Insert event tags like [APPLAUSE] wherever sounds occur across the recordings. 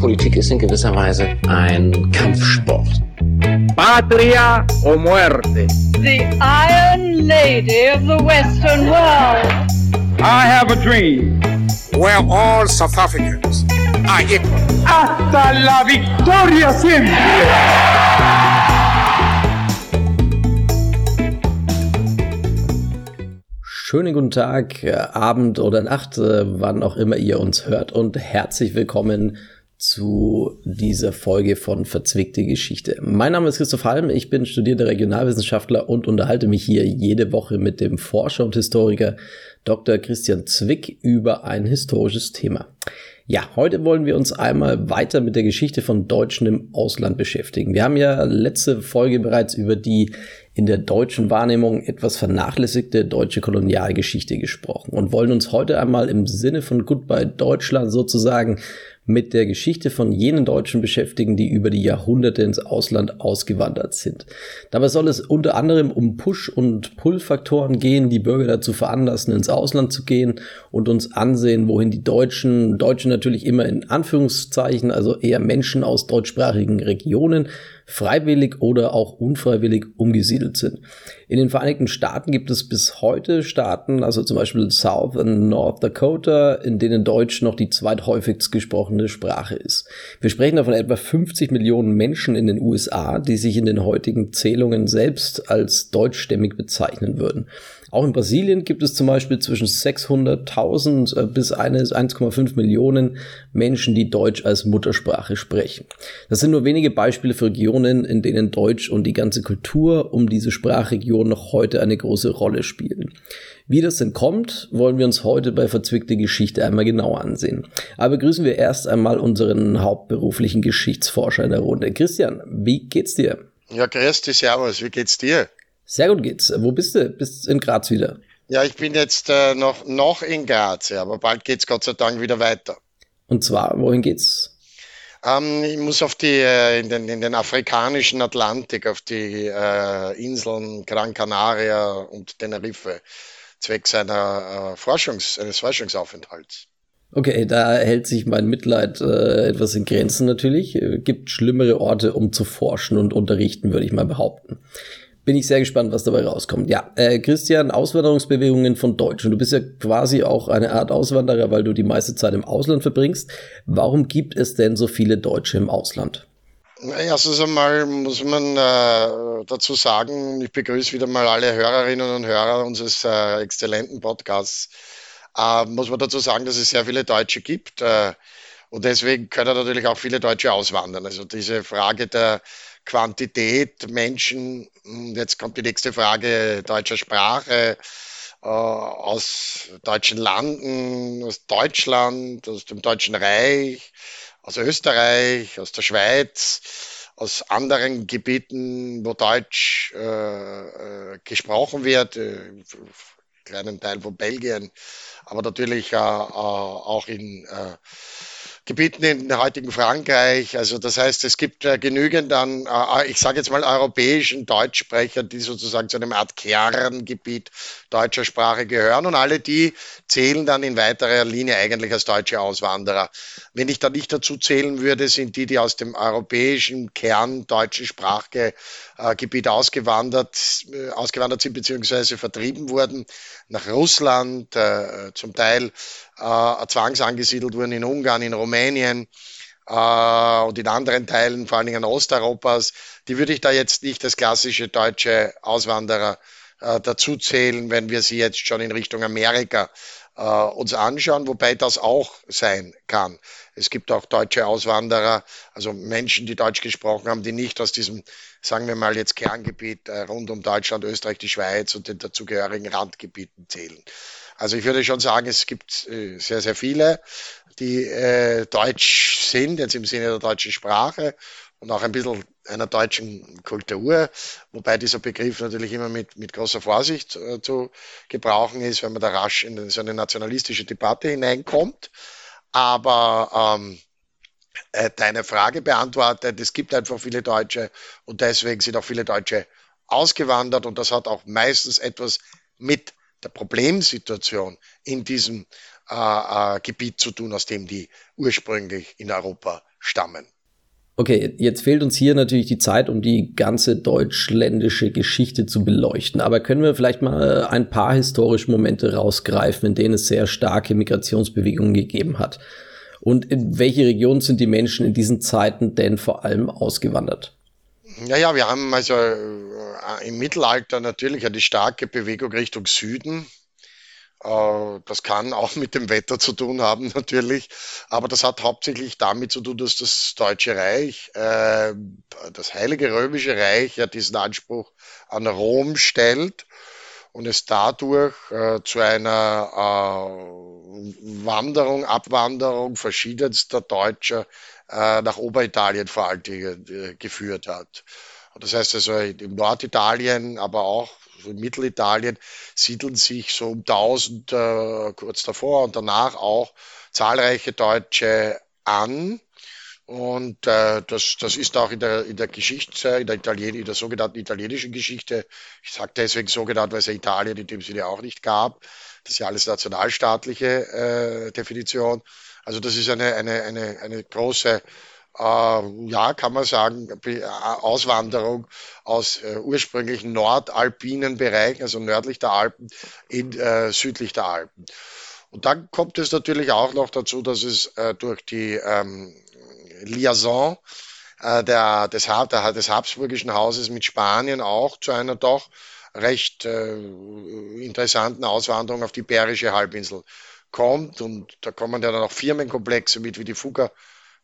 Politik ist in gewisser Weise ein Kampfsport. Patria o muerte. The Iron Lady of the Western World. I have a dream. Where all South Africans are equal. Hasta la victoria siempre. Schönen guten Tag, äh, Abend oder Nacht, äh, wann auch immer ihr uns hört und herzlich willkommen zu dieser Folge von Verzwickte Geschichte. Mein Name ist Christoph Halm, ich bin studierter Regionalwissenschaftler und unterhalte mich hier jede Woche mit dem Forscher und Historiker Dr. Christian Zwick über ein historisches Thema. Ja, heute wollen wir uns einmal weiter mit der Geschichte von Deutschen im Ausland beschäftigen. Wir haben ja letzte Folge bereits über die in der deutschen Wahrnehmung etwas vernachlässigte deutsche Kolonialgeschichte gesprochen und wollen uns heute einmal im Sinne von Goodbye Deutschland sozusagen mit der Geschichte von jenen Deutschen beschäftigen, die über die Jahrhunderte ins Ausland ausgewandert sind. Dabei soll es unter anderem um Push- und Pull-Faktoren gehen, die Bürger dazu veranlassen, ins Ausland zu gehen und uns ansehen, wohin die Deutschen, Deutsche natürlich immer in Anführungszeichen, also eher Menschen aus deutschsprachigen Regionen, freiwillig oder auch unfreiwillig umgesiedelt sind. In den Vereinigten Staaten gibt es bis heute Staaten, also zum Beispiel South und North Dakota, in denen Deutsch noch die zweithäufigst gesprochene Sprache ist. Wir sprechen davon etwa 50 Millionen Menschen in den USA, die sich in den heutigen Zählungen selbst als deutschstämmig bezeichnen würden. Auch in Brasilien gibt es zum Beispiel zwischen 600.000 äh, bis 1,5 Millionen Menschen, die Deutsch als Muttersprache sprechen. Das sind nur wenige Beispiele für Regionen, in denen Deutsch und die ganze Kultur um diese Sprachregion noch heute eine große Rolle spielen. Wie das denn kommt, wollen wir uns heute bei Verzwickte Geschichte einmal genauer ansehen. Aber begrüßen wir erst einmal unseren hauptberuflichen Geschichtsforscher in der Runde. Christian, wie geht's dir? Ja, grüß dich, servus, wie geht's dir? Sehr gut geht's. Wo bist du? Bist in Graz wieder? Ja, ich bin jetzt äh, noch, noch in Graz, ja, aber bald geht's Gott sei Dank wieder weiter. Und zwar, wohin geht's? Ähm, ich muss auf die, äh, in, den, in den afrikanischen Atlantik, auf die äh, Inseln Gran Canaria und Tenerife, zwecks einer, äh, Forschungs-, eines Forschungsaufenthalts. Okay, da hält sich mein Mitleid äh, etwas in Grenzen natürlich. Äh, gibt schlimmere Orte, um zu forschen und unterrichten, würde ich mal behaupten bin ich sehr gespannt, was dabei rauskommt. Ja, äh, Christian, Auswanderungsbewegungen von Deutschen. Du bist ja quasi auch eine Art Auswanderer, weil du die meiste Zeit im Ausland verbringst. Warum gibt es denn so viele Deutsche im Ausland? Erstens einmal muss man äh, dazu sagen, ich begrüße wieder mal alle Hörerinnen und Hörer unseres äh, exzellenten Podcasts. Äh, muss man dazu sagen, dass es sehr viele Deutsche gibt. Äh, und deswegen können natürlich auch viele Deutsche auswandern. Also diese Frage der Quantität Menschen, hm, jetzt kommt die nächste Frage deutscher Sprache, äh, aus deutschen Landen, aus Deutschland, aus dem Deutschen Reich, aus Österreich, aus der Schweiz, aus anderen Gebieten, wo Deutsch äh, äh, gesprochen wird, äh, kleinen Teil von Belgien, aber natürlich äh, äh auch in äh, Gebieten in heutigen Frankreich. Also das heißt, es gibt äh, genügend an, äh, ich sage jetzt mal, europäischen Deutschsprechern, die sozusagen zu einem Art Kerngebiet deutscher Sprache gehören. Und alle die zählen dann in weiterer Linie eigentlich als deutsche Auswanderer. Wenn ich da nicht dazu zählen würde, sind die, die aus dem europäischen Kern deutschen Sprachgebiet ausgewandert, äh, ausgewandert sind beziehungsweise vertrieben wurden nach Russland, äh, zum Teil äh, zwangsangesiedelt wurden in Ungarn, in Rumänien äh, und in anderen Teilen, vor allen Dingen Osteuropas, die würde ich da jetzt nicht als klassische deutsche Auswanderer äh, dazu zählen, wenn wir sie jetzt schon in Richtung Amerika äh, uns anschauen, wobei das auch sein kann. Es gibt auch deutsche Auswanderer, also Menschen, die Deutsch gesprochen haben, die nicht aus diesem, sagen wir mal jetzt Kerngebiet äh, rund um Deutschland, Österreich, die Schweiz und den dazugehörigen Randgebieten zählen. Also ich würde schon sagen, es gibt äh, sehr, sehr viele, die äh, deutsch sind, jetzt im Sinne der deutschen Sprache und auch ein bisschen einer deutschen Kultur, wobei dieser Begriff natürlich immer mit, mit großer Vorsicht äh, zu gebrauchen ist, wenn man da rasch in so eine nationalistische Debatte hineinkommt. Aber ähm, äh, deine Frage beantwortet, es gibt einfach viele Deutsche und deswegen sind auch viele Deutsche ausgewandert und das hat auch meistens etwas mit der Problemsituation in diesem äh, äh, Gebiet zu tun, aus dem die ursprünglich in Europa stammen. Okay, jetzt fehlt uns hier natürlich die Zeit, um die ganze deutschländische Geschichte zu beleuchten. Aber können wir vielleicht mal ein paar historische Momente rausgreifen, in denen es sehr starke Migrationsbewegungen gegeben hat? Und in welche Regionen sind die Menschen in diesen Zeiten denn vor allem ausgewandert? Naja, wir haben also äh, im Mittelalter natürlich eine starke Bewegung Richtung Süden. Äh, das kann auch mit dem Wetter zu tun haben, [LAUGHS] natürlich. Aber das hat hauptsächlich damit zu tun, dass das Deutsche Reich, äh, das Heilige Römische Reich, ja diesen Anspruch an Rom stellt und es dadurch zu einer Wanderung, Abwanderung verschiedenster Deutscher äh, nach Oberitalien vor allem äh, geführt hat. Das heißt also in Norditalien, aber auch in Mittelitalien siedeln sich so um 1000 äh, kurz davor und danach auch zahlreiche Deutsche an. Und äh, das, das ist auch in der, in der Geschichte, in der, Italien, in der sogenannten italienischen Geschichte, ich sage deswegen sogenannt, weil es ja Italien in dem Sinne auch nicht gab. Das ist ja alles nationalstaatliche äh, Definition. Also das ist eine, eine, eine, eine große äh, ja, kann man sagen, äh, Auswanderung aus äh, ursprünglichen nordalpinen Bereichen, also nördlich der Alpen, in äh, südlich der Alpen. Und dann kommt es natürlich auch noch dazu, dass es äh, durch die ähm, Liaison äh, der, des, der, des Habsburgischen Hauses mit Spanien auch zu einer doch recht äh, interessanten Auswanderung auf die Iberische Halbinsel kommt. Und da kommen ja dann auch Firmenkomplexe mit wie die Fugger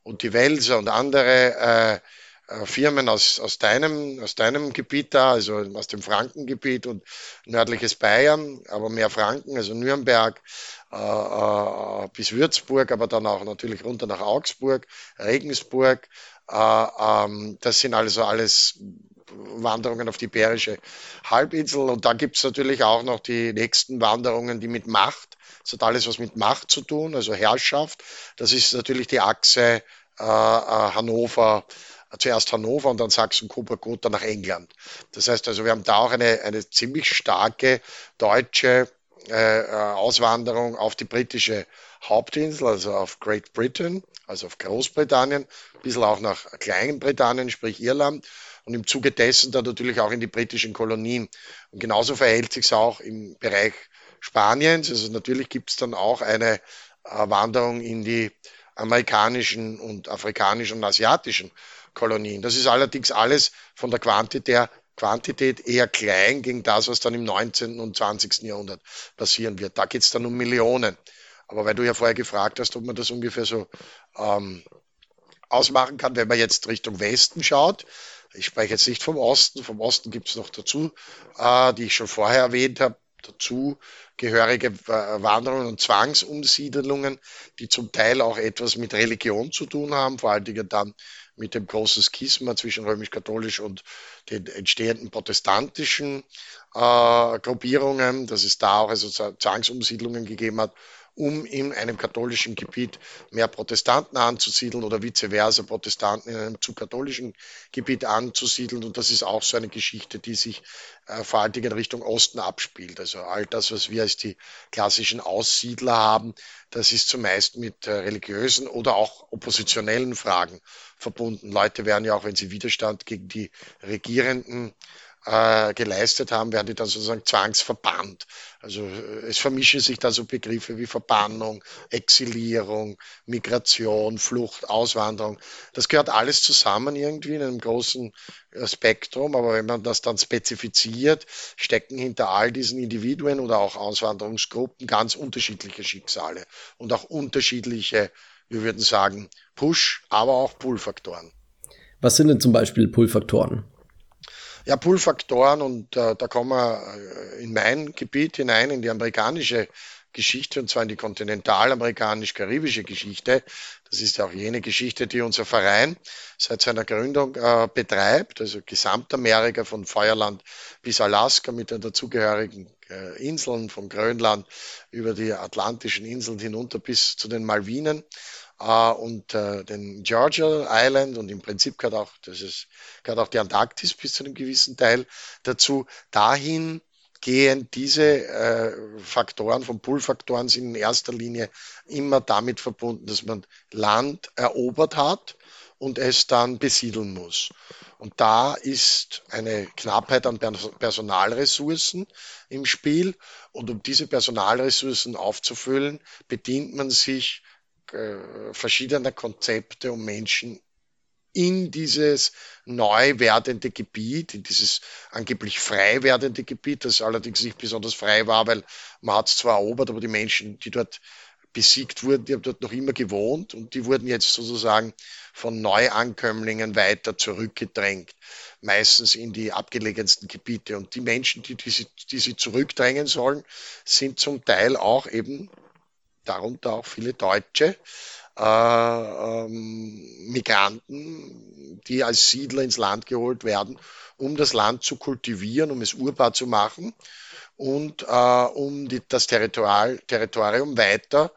und die Welser und andere äh, äh, Firmen aus, aus, deinem, aus deinem Gebiet da, also aus dem Frankengebiet und nördliches Bayern, aber mehr Franken, also Nürnberg äh, äh, bis Würzburg, aber dann auch natürlich runter nach Augsburg, Regensburg. Äh, ähm, das sind also alles Wanderungen auf die Iberische Halbinsel. Und da gibt es natürlich auch noch die nächsten Wanderungen, die mit Macht das hat alles was mit Macht zu tun, also Herrschaft. Das ist natürlich die Achse äh, äh Hannover, zuerst Hannover und dann Sachsen-Coburg-Gotha nach England. Das heißt also, wir haben da auch eine, eine ziemlich starke deutsche äh, äh, Auswanderung auf die britische Hauptinsel, also auf Great Britain, also auf Großbritannien, ein bisschen auch nach Kleinbritannien, sprich Irland und im Zuge dessen dann natürlich auch in die britischen Kolonien. Und genauso verhält sich es auch im Bereich Spaniens. Also natürlich gibt es dann auch eine äh, Wanderung in die amerikanischen und afrikanischen und asiatischen Kolonien. Das ist allerdings alles von der Quantität, Quantität eher klein gegen das, was dann im 19. und 20. Jahrhundert passieren wird. Da geht es dann um Millionen. Aber weil du ja vorher gefragt hast, ob man das ungefähr so ähm, ausmachen kann, wenn man jetzt Richtung Westen schaut. Ich spreche jetzt nicht vom Osten. Vom Osten gibt es noch dazu, äh, die ich schon vorher erwähnt habe, dazu gehörige äh, Wanderungen und Zwangsumsiedelungen, die zum Teil auch etwas mit Religion zu tun haben, vor allen Dingen dann mit dem großen Schisma zwischen römisch-katholisch und den entstehenden protestantischen äh, Gruppierungen, dass es da auch also Zwangsumsiedlungen gegeben hat um in einem katholischen Gebiet mehr Protestanten anzusiedeln oder vice versa Protestanten in einem zu katholischen Gebiet anzusiedeln. Und das ist auch so eine Geschichte, die sich äh, vor allen Dingen in Richtung Osten abspielt. Also all das, was wir als die klassischen Aussiedler haben, das ist zumeist mit äh, religiösen oder auch oppositionellen Fragen verbunden. Leute werden ja auch, wenn sie Widerstand gegen die Regierenden äh, geleistet haben, werden die dann sozusagen zwangsverbannt. Also äh, es vermischen sich da so Begriffe wie Verbannung, Exilierung, Migration, Flucht, Auswanderung. Das gehört alles zusammen irgendwie in einem großen äh, Spektrum, aber wenn man das dann spezifiziert, stecken hinter all diesen Individuen oder auch Auswanderungsgruppen ganz unterschiedliche Schicksale und auch unterschiedliche, wir würden sagen, Push, aber auch Pull-Faktoren. Was sind denn zum Beispiel Pull-Faktoren? Ja, Pull-Faktoren und äh, da kommen wir äh, in mein Gebiet hinein, in die amerikanische Geschichte, und zwar in die kontinentalamerikanisch-karibische Geschichte. Das ist ja auch jene Geschichte, die unser Verein seit seiner Gründung äh, betreibt, also Gesamtamerika von Feuerland bis Alaska mit den dazugehörigen äh, Inseln, von Grönland über die atlantischen Inseln hinunter bis zu den Malvinen äh, und äh, den Georgia Island und im Prinzip gehört auch, das ist, gehört auch die Antarktis bis zu einem gewissen Teil dazu. Dahin gehen diese äh, Faktoren von Pull-Faktoren sind in erster Linie immer damit verbunden, dass man Land erobert hat und es dann besiedeln muss. Und da ist eine Knappheit an Personalressourcen im Spiel. Und um diese Personalressourcen aufzufüllen, bedient man sich äh, verschiedener Konzepte, um Menschen in dieses neu werdende Gebiet, in dieses angeblich frei werdende Gebiet, das allerdings nicht besonders frei war, weil man hat es zwar erobert, aber die Menschen, die dort besiegt wurden, die haben dort noch immer gewohnt und die wurden jetzt sozusagen von Neuankömmlingen weiter zurückgedrängt, meistens in die abgelegensten Gebiete. Und die Menschen, die, die, sie, die sie zurückdrängen sollen, sind zum Teil auch eben, darunter auch viele Deutsche, äh, ähm, Migranten, die als Siedler ins Land geholt werden, um das Land zu kultivieren, um es urbar zu machen und äh, um die, das Territorial, Territorium weiter,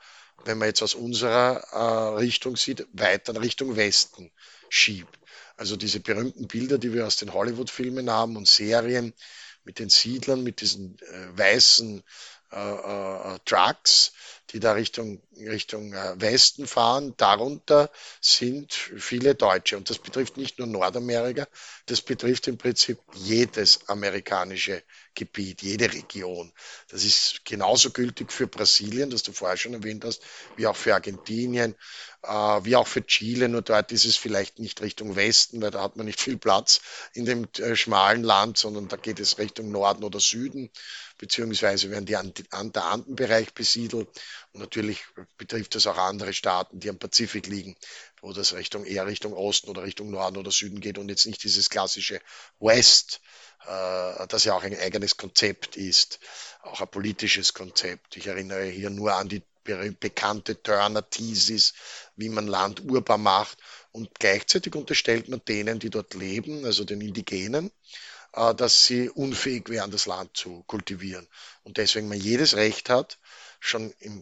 wenn man jetzt aus unserer äh, Richtung sieht, weiter Richtung Westen schiebt. Also diese berühmten Bilder, die wir aus den Hollywood-Filmen haben und Serien mit den Siedlern, mit diesen äh, weißen äh, äh, Trucks, die da Richtung, Richtung äh, Westen fahren. Darunter sind viele Deutsche. Und das betrifft nicht nur Nordamerika, das betrifft im Prinzip jedes amerikanische Gebiet, jede Region. Das ist genauso gültig für Brasilien, das du vorher schon erwähnt hast, wie auch für Argentinien, äh, wie auch für Chile. Nur dort ist es vielleicht nicht Richtung Westen, weil da hat man nicht viel Platz in dem äh, schmalen Land, sondern da geht es Richtung Norden oder Süden, beziehungsweise werden die an, der Andenbereich besiedelt. Und natürlich betrifft das auch andere Staaten, die am Pazifik liegen, wo das Richtung eher Richtung Osten oder Richtung Norden oder Süden geht und jetzt nicht dieses klassische West, das ja auch ein eigenes Konzept ist, auch ein politisches Konzept. Ich erinnere hier nur an die bekannte Turner-Thesis, wie man Land urbar macht. Und gleichzeitig unterstellt man denen, die dort leben, also den Indigenen, äh, dass sie unfähig wären, das Land zu kultivieren. Und deswegen man jedes Recht hat, schon im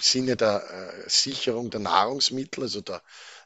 Sinne der äh, Sicherung der Nahrungsmittel, also der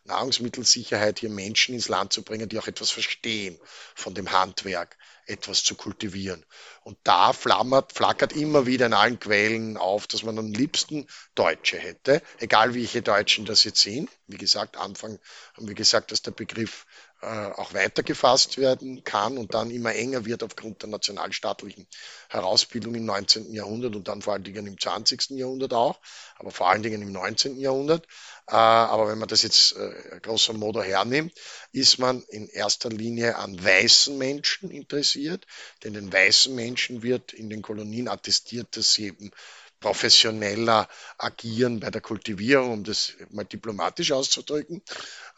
Nahrungsmittelsicherheit, hier Menschen ins Land zu bringen, die auch etwas verstehen von dem Handwerk, etwas zu kultivieren. Und da flammert, flackert immer wieder in allen Quellen auf, dass man am liebsten Deutsche hätte, egal welche Deutschen das jetzt sind. Wie gesagt, Anfang haben wir gesagt, dass der Begriff auch weitergefasst werden kann und dann immer enger wird aufgrund der nationalstaatlichen Herausbildung im 19. Jahrhundert und dann vor allen Dingen im 20. Jahrhundert auch, aber vor allen Dingen im 19. Jahrhundert. Äh, aber wenn man das jetzt äh, grosso modo hernimmt, ist man in erster Linie an weißen Menschen interessiert, denn den weißen Menschen wird in den Kolonien attestiert, dass sie eben professioneller agieren bei der Kultivierung, um das mal diplomatisch auszudrücken.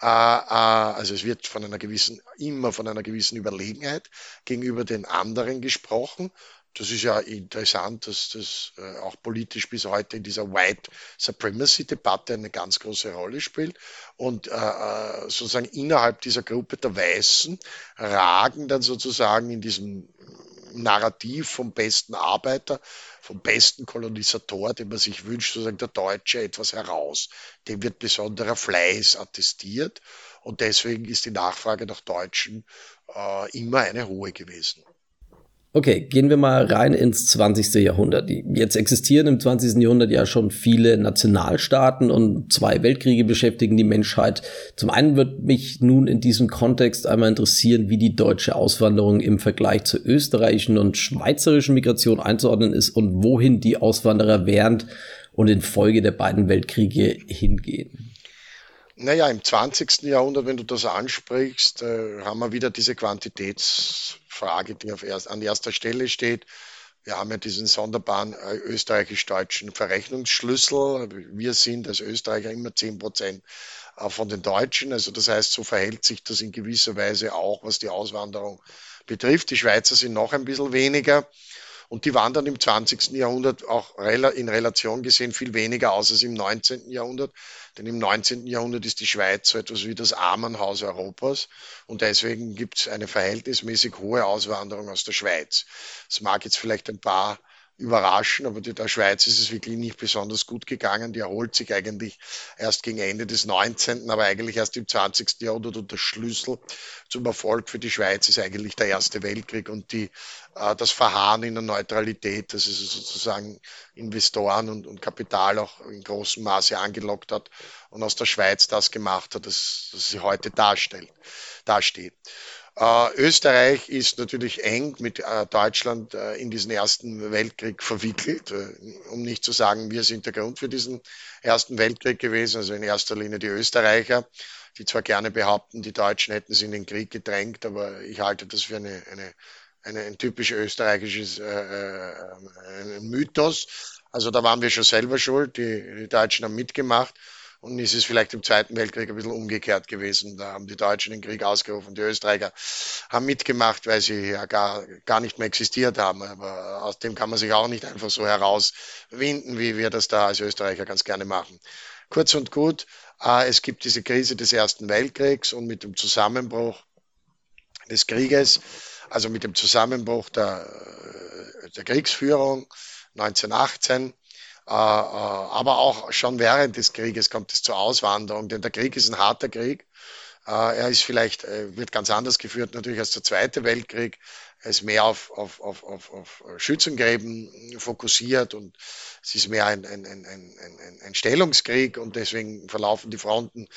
Äh, äh, also es wird von einer gewissen, immer von einer gewissen Überlegenheit gegenüber den anderen gesprochen. Das ist ja interessant, dass das äh, auch politisch bis heute in dieser White Supremacy Debatte eine ganz große Rolle spielt. Und sozusagen innerhalb dieser Gruppe der Weißen ragen dann sozusagen in diesem Narrativ vom besten Arbeiter, vom besten Kolonisator, den man sich wünscht, sozusagen der Deutsche etwas heraus. Dem wird besonderer Fleiß attestiert und deswegen ist die Nachfrage nach Deutschen äh, immer eine hohe gewesen. Okay, gehen wir mal rein ins 20. Jahrhundert. Jetzt existieren im 20. Jahrhundert ja schon viele Nationalstaaten und zwei Weltkriege beschäftigen die Menschheit. Zum einen wird mich nun in diesem Kontext einmal interessieren, wie die deutsche Auswanderung im Vergleich zur österreichischen und schweizerischen Migration einzuordnen ist und wohin die Auswanderer während und infolge der beiden Weltkriege hingehen. Naja, im 20. Jahrhundert, wenn du das ansprichst, äh, haben wir wieder diese Quantitätsfrage, die auf erst, an erster Stelle steht. Wir haben ja diesen sonderbaren äh, österreichisch-deutschen Verrechnungsschlüssel. Wir sind als Österreicher immer 10 Prozent äh, von den Deutschen. Also das heißt, so verhält sich das in gewisser Weise auch, was die Auswanderung betrifft. Die Schweizer sind noch ein bisschen weniger. Und die waren dann im 20. Jahrhundert auch in Relation gesehen viel weniger aus als im 19. Jahrhundert. Denn im 19. Jahrhundert ist die Schweiz so etwas wie das Armenhaus Europas. Und deswegen gibt es eine verhältnismäßig hohe Auswanderung aus der Schweiz. Es mag jetzt vielleicht ein paar überraschen, aber der Schweiz ist es wirklich nicht besonders gut gegangen. Die erholt sich eigentlich erst gegen Ende des 19., aber eigentlich erst im 20. Jahrhundert und der Schlüssel zum Erfolg für die Schweiz ist eigentlich der Erste Weltkrieg und die, äh, das Verharren in der Neutralität, das es sozusagen Investoren und, und Kapital auch in großem Maße angelockt hat und aus der Schweiz das gemacht hat, das, das sie heute darstellt, dasteht. Äh, Österreich ist natürlich eng mit äh, Deutschland äh, in diesen Ersten Weltkrieg verwickelt, äh, um nicht zu sagen, wir sind der Grund für diesen Ersten Weltkrieg gewesen, also in erster Linie die Österreicher, die zwar gerne behaupten, die Deutschen hätten sie in den Krieg gedrängt, aber ich halte das für eine, eine, eine ein typisch österreichisches äh, äh, Mythos. Also da waren wir schon selber schuld, die, die Deutschen haben mitgemacht. Und ist es vielleicht im Zweiten Weltkrieg ein bisschen umgekehrt gewesen. Da haben die Deutschen den Krieg ausgerufen, die Österreicher haben mitgemacht, weil sie ja gar, gar nicht mehr existiert haben. Aber aus dem kann man sich auch nicht einfach so herauswinden, wie wir das da als Österreicher ganz gerne machen. Kurz und gut, äh, es gibt diese Krise des Ersten Weltkriegs und mit dem Zusammenbruch des Krieges, also mit dem Zusammenbruch der, der Kriegsführung 1918, äh, äh, aber auch schon während des Krieges kommt es zur Auswanderung, denn der Krieg ist ein harter Krieg. Äh, er ist vielleicht, wird ganz anders geführt natürlich als der Zweite Weltkrieg. Er ist mehr auf, auf, auf, auf, auf Schützengräben fokussiert und es ist mehr ein, ein, ein, ein, ein Stellungskrieg und deswegen verlaufen die Fronten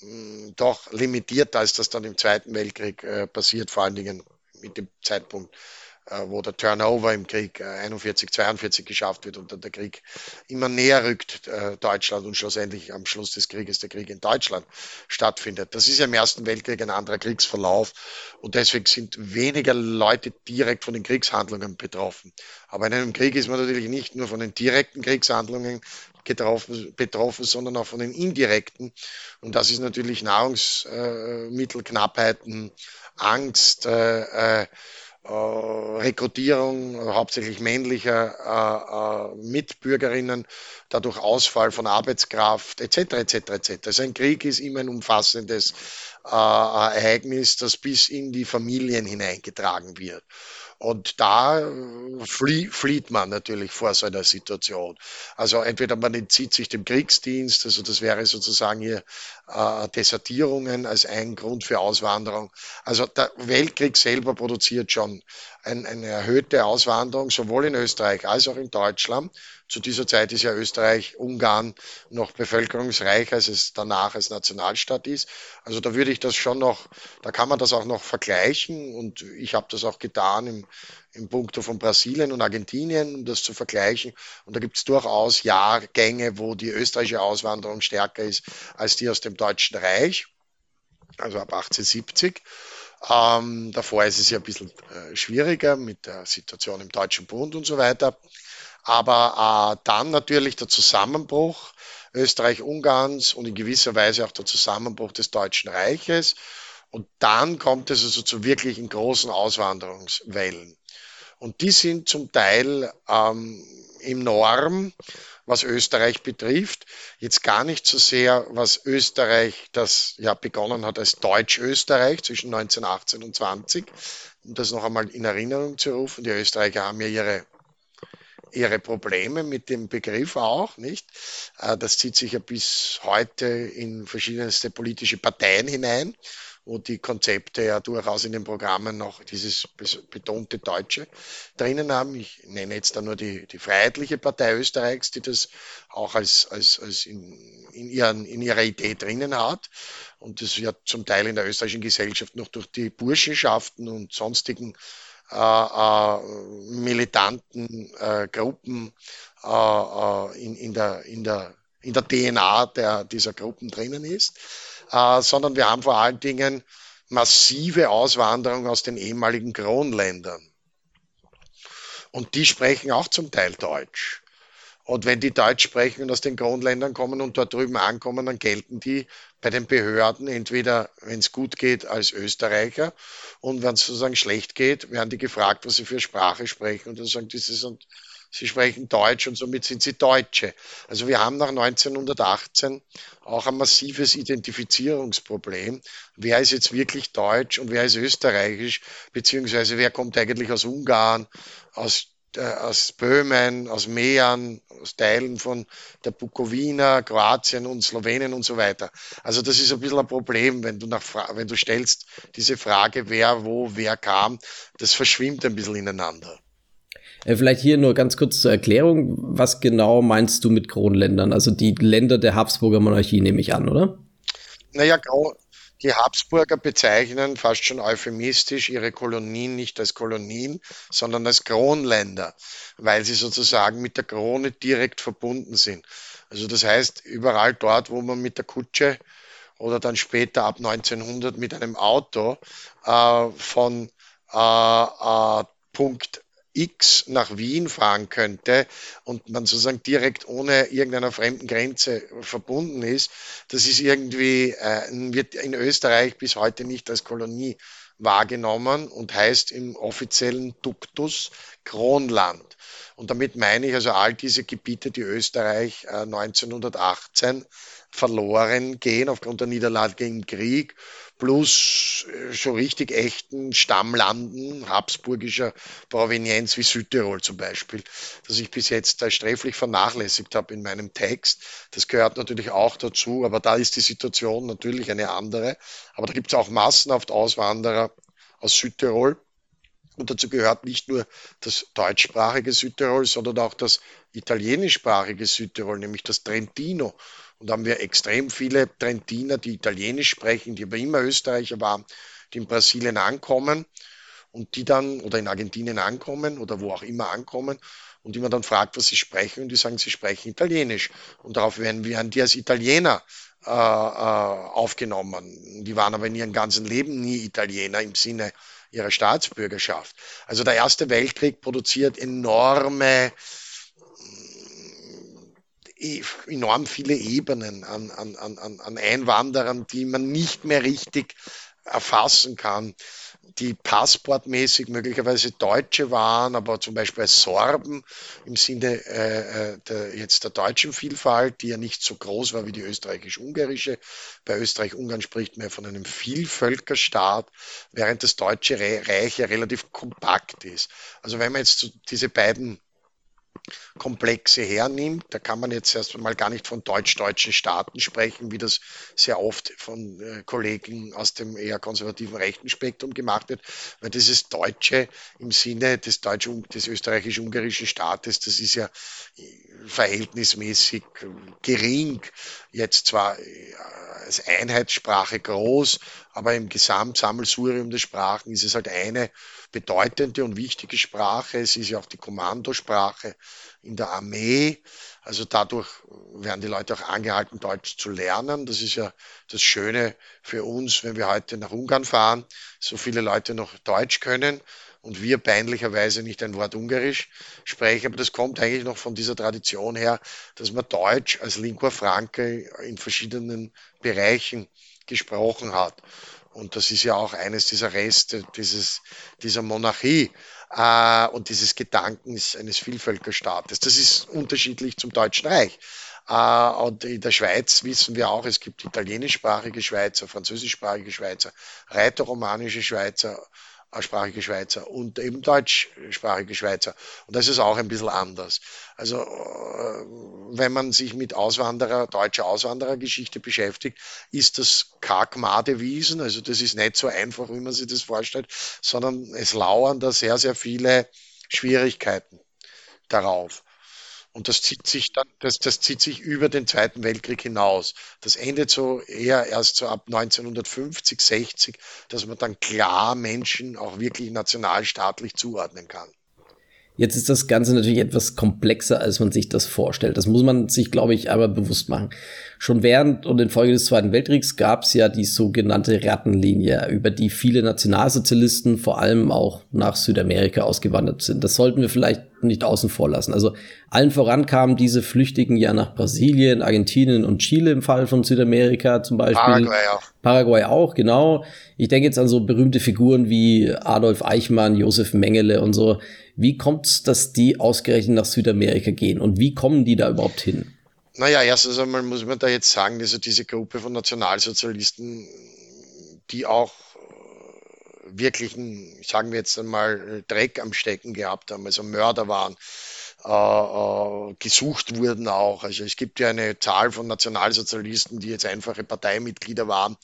mh, doch limitierter, als das dann im Zweiten Weltkrieg äh, passiert, vor allen Dingen mit dem Zeitpunkt äh, wo der Turnover im Krieg 41, äh, 42 geschafft wird und dann der Krieg immer näher rückt, äh, Deutschland und schlussendlich am Schluss des Krieges der Krieg in Deutschland stattfindet. Das ist ja im Ersten Weltkrieg ein anderer Kriegsverlauf und deswegen sind weniger Leute direkt von den Kriegshandlungen betroffen. Aber in einem Krieg ist man natürlich nicht nur von den direkten Kriegshandlungen getroffen, betroffen, sondern auch von den indirekten. Und das ist natürlich Nahrungsmittelknappheiten, Angst, äh, äh, Rekrutierung hauptsächlich männlicher äh, äh, Mitbürgerinnen, dadurch Ausfall von Arbeitskraft etc. etc. etc. Also ein Krieg ist immer ein umfassendes äh, Ereignis, das bis in die Familien hineingetragen wird. Und da äh, flie flieht man natürlich vor so einer Situation. Also entweder man entzieht sich dem Kriegsdienst, also das wäre sozusagen hier äh, Desertierungen als ein Grund für Auswanderung. Also der Weltkrieg selber produziert schon ein, eine erhöhte Auswanderung, sowohl in Österreich als auch in Deutschland. Zu dieser Zeit ist ja Österreich, Ungarn noch bevölkerungsreicher, als es danach als Nationalstaat ist. Also da würde ich das schon noch, da kann man das auch noch vergleichen und ich habe das auch getan im, im Punkto von Brasilien und Argentinien, um das zu vergleichen. Und da gibt es durchaus Jahrgänge, wo die österreichische Auswanderung stärker ist als die aus dem Deutschen Reich, also ab 1870. Ähm, davor ist es ja ein bisschen äh, schwieriger mit der Situation im Deutschen Bund und so weiter. Aber äh, dann natürlich der Zusammenbruch Österreich-Ungarns und in gewisser Weise auch der Zusammenbruch des Deutschen Reiches. Und dann kommt es also zu wirklichen großen Auswanderungswellen. Und die sind zum Teil ähm, im Norm, was Österreich betrifft. Jetzt gar nicht so sehr, was Österreich, das ja begonnen hat als Deutsch-Österreich zwischen 1918 und 20, um das noch einmal in Erinnerung zu rufen. Die Österreicher haben ja ihre ihre Probleme mit dem Begriff auch, nicht? Äh, das zieht sich ja bis heute in verschiedenste politische Parteien hinein, wo die Konzepte ja durchaus in den Programmen noch dieses betonte Deutsche drinnen haben. Ich nenne jetzt da nur die, die Freiheitliche Partei Österreichs, die das auch als, als, als in, in, ihren, in ihrer Idee drinnen hat. Und das wird zum Teil in der österreichischen Gesellschaft noch durch die Burschenschaften und sonstigen äh, äh, militanten äh, Gruppen äh, äh, in, in, der, in, der, in der DNA der, dieser Gruppen drinnen ist, äh, sondern wir haben vor allen Dingen massive Auswanderung aus den ehemaligen Kronländern. Und die sprechen auch zum Teil Deutsch. Und wenn die Deutsch sprechen und aus den Kronländern kommen und dort drüben ankommen, dann gelten die bei den Behörden entweder, wenn es gut geht, als Österreicher und wenn es sozusagen schlecht geht, werden die gefragt, was sie für Sprache sprechen und dann sagen die, sie, sind, sie sprechen Deutsch und somit sind sie Deutsche. Also wir haben nach 1918 auch ein massives Identifizierungsproblem. Wer ist jetzt wirklich Deutsch und wer ist österreichisch, beziehungsweise wer kommt eigentlich aus Ungarn, aus äh, aus Böhmen, aus Mähren, aus Teilen von der Bukowina, Kroatien und Slowenien und so weiter. Also das ist ein bisschen ein Problem, wenn du nach, wenn du stellst diese Frage, wer wo, wer kam, das verschwimmt ein bisschen ineinander. Äh, vielleicht hier nur ganz kurz zur Erklärung. Was genau meinst du mit Kronländern? Also die Länder der Habsburger Monarchie nehme ich an, oder? Naja, die Habsburger bezeichnen fast schon euphemistisch ihre Kolonien nicht als Kolonien, sondern als Kronländer, weil sie sozusagen mit der Krone direkt verbunden sind. Also das heißt, überall dort, wo man mit der Kutsche oder dann später ab 1900 mit einem Auto äh, von äh, äh, Punkt X nach Wien fahren könnte und man sozusagen direkt ohne irgendeiner fremden Grenze verbunden ist, das ist irgendwie, äh, wird in Österreich bis heute nicht als Kolonie wahrgenommen und heißt im offiziellen Duktus Kronland. Und damit meine ich also all diese Gebiete, die Österreich äh, 1918 verloren gehen aufgrund der Niederlage im Krieg plus äh, so richtig echten Stammlanden habsburgischer Provenienz wie Südtirol zum Beispiel, das ich bis jetzt sträflich vernachlässigt habe in meinem Text. Das gehört natürlich auch dazu, aber da ist die Situation natürlich eine andere. Aber da gibt es auch massenhaft Auswanderer aus Südtirol. Und dazu gehört nicht nur das deutschsprachige Südtirol, sondern auch das italienischsprachige Südtirol, nämlich das Trentino und da haben wir extrem viele Trentiner, die Italienisch sprechen, die aber immer Österreicher waren, die in Brasilien ankommen und die dann oder in Argentinien ankommen oder wo auch immer ankommen und die man dann fragt, was sie sprechen und die sagen, sie sprechen Italienisch. Und darauf werden, werden die als Italiener äh, äh, aufgenommen. Die waren aber in ihrem ganzen Leben nie Italiener im Sinne ihrer Staatsbürgerschaft. Also der Erste Weltkrieg produziert enorme enorm viele Ebenen an, an, an, an Einwanderern, die man nicht mehr richtig erfassen kann, die passportmäßig möglicherweise Deutsche waren, aber zum Beispiel als Sorben im Sinne äh, äh, der, jetzt der deutschen Vielfalt, die ja nicht so groß war wie die österreichisch-ungarische. Bei Österreich-Ungarn spricht man ja von einem Vielvölkerstaat, während das Deutsche Reich ja relativ kompakt ist. Also wenn man jetzt diese beiden Komplexe hernimmt. Da kann man jetzt erst einmal gar nicht von deutsch-deutschen Staaten sprechen, wie das sehr oft von äh, Kollegen aus dem eher konservativen rechten Spektrum gemacht wird, weil dieses Deutsche im Sinne des, Deutsch des österreichisch-ungarischen Staates, das ist ja äh, verhältnismäßig äh, gering. Jetzt zwar als Einheitssprache groß, aber im Gesamtsammelsurium der Sprachen ist es halt eine bedeutende und wichtige Sprache. Es ist ja auch die Kommandosprache in der Armee. Also dadurch werden die Leute auch angehalten, Deutsch zu lernen. Das ist ja das Schöne für uns, wenn wir heute nach Ungarn fahren, so viele Leute noch Deutsch können und wir peinlicherweise nicht ein Wort Ungarisch sprechen. Aber das kommt eigentlich noch von dieser Tradition her, dass man Deutsch als Lingua Franca in verschiedenen Bereichen gesprochen hat. Und das ist ja auch eines dieser Reste dieses, dieser Monarchie äh, und dieses Gedankens eines Vielvölkerstaates. Das ist unterschiedlich zum Deutschen Reich. Äh, und in der Schweiz wissen wir auch, es gibt italienischsprachige Schweizer, französischsprachige Schweizer, reiterromanische Schweizer sprachige Schweizer und eben deutschsprachige Schweizer. Und das ist auch ein bisschen anders. Also äh, wenn man sich mit Auswanderer, deutscher Auswanderergeschichte beschäftigt, ist das karg Wiesen. Also das ist nicht so einfach, wie man sich das vorstellt, sondern es lauern da sehr, sehr viele Schwierigkeiten darauf. Und das zieht sich dann, das, das zieht sich über den Zweiten Weltkrieg hinaus. Das endet so eher erst so ab 1950, 60, dass man dann klar Menschen auch wirklich nationalstaatlich zuordnen kann. Jetzt ist das Ganze natürlich etwas komplexer, als man sich das vorstellt. Das muss man sich, glaube ich, aber bewusst machen. Schon während und in Folge des Zweiten Weltkriegs gab es ja die sogenannte Rattenlinie, über die viele Nationalsozialisten vor allem auch nach Südamerika ausgewandert sind. Das sollten wir vielleicht nicht außen vor lassen. Also allen voran kamen diese Flüchtigen ja nach Brasilien, Argentinien und Chile im Fall von Südamerika zum Beispiel. Paraguay auch. Paraguay auch, genau. Ich denke jetzt an so berühmte Figuren wie Adolf Eichmann, Josef Mengele und so. Wie kommt es, dass die ausgerechnet nach Südamerika gehen und wie kommen die da überhaupt hin? Naja, erstens einmal muss man da jetzt sagen, also diese Gruppe von Nationalsozialisten, die auch wirklichen, sagen wir jetzt einmal, Dreck am Stecken gehabt haben, also Mörder waren, äh, äh, gesucht wurden auch. Also es gibt ja eine Zahl von Nationalsozialisten, die jetzt einfache Parteimitglieder waren